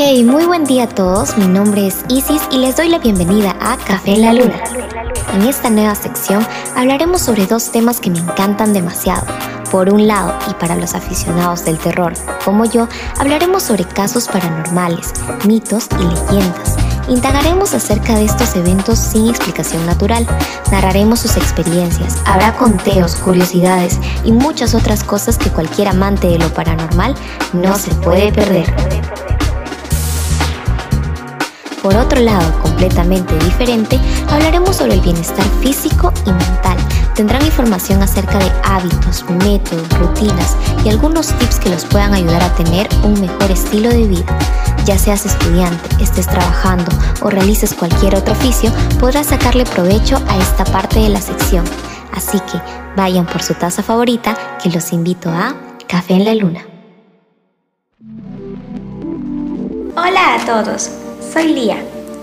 Hey, muy buen día a todos. Mi nombre es Isis y les doy la bienvenida a Café la Luna. En esta nueva sección hablaremos sobre dos temas que me encantan demasiado. Por un lado, y para los aficionados del terror como yo, hablaremos sobre casos paranormales, mitos y leyendas. Indagaremos acerca de estos eventos sin explicación natural, narraremos sus experiencias, habrá conteos, curiosidades y muchas otras cosas que cualquier amante de lo paranormal no se puede perder. Por otro lado, completamente diferente, hablaremos sobre el bienestar físico y mental. Tendrán información acerca de hábitos, métodos, rutinas y algunos tips que los puedan ayudar a tener un mejor estilo de vida. Ya seas estudiante, estés trabajando o realices cualquier otro oficio, podrás sacarle provecho a esta parte de la sección. Así que vayan por su taza favorita que los invito a Café en la Luna. Hola a todos soy Lía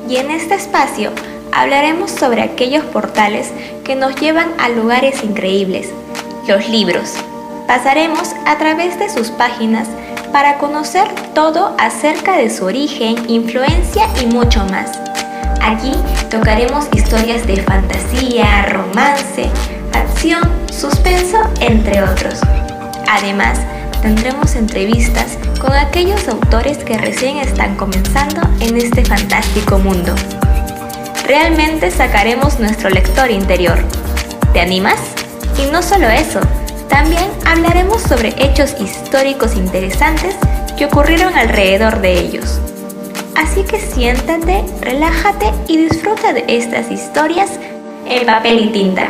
y en este espacio hablaremos sobre aquellos portales que nos llevan a lugares increíbles, los libros. Pasaremos a través de sus páginas para conocer todo acerca de su origen, influencia y mucho más. Aquí tocaremos historias de fantasía, romance, acción, suspenso, entre otros. Además, tendremos entrevistas con aquellos autores que recién están comenzando en este fantástico mundo. Realmente sacaremos nuestro lector interior. ¿Te animas? Y no solo eso, también hablaremos sobre hechos históricos interesantes que ocurrieron alrededor de ellos. Así que siéntate, relájate y disfruta de estas historias en papel y tinta.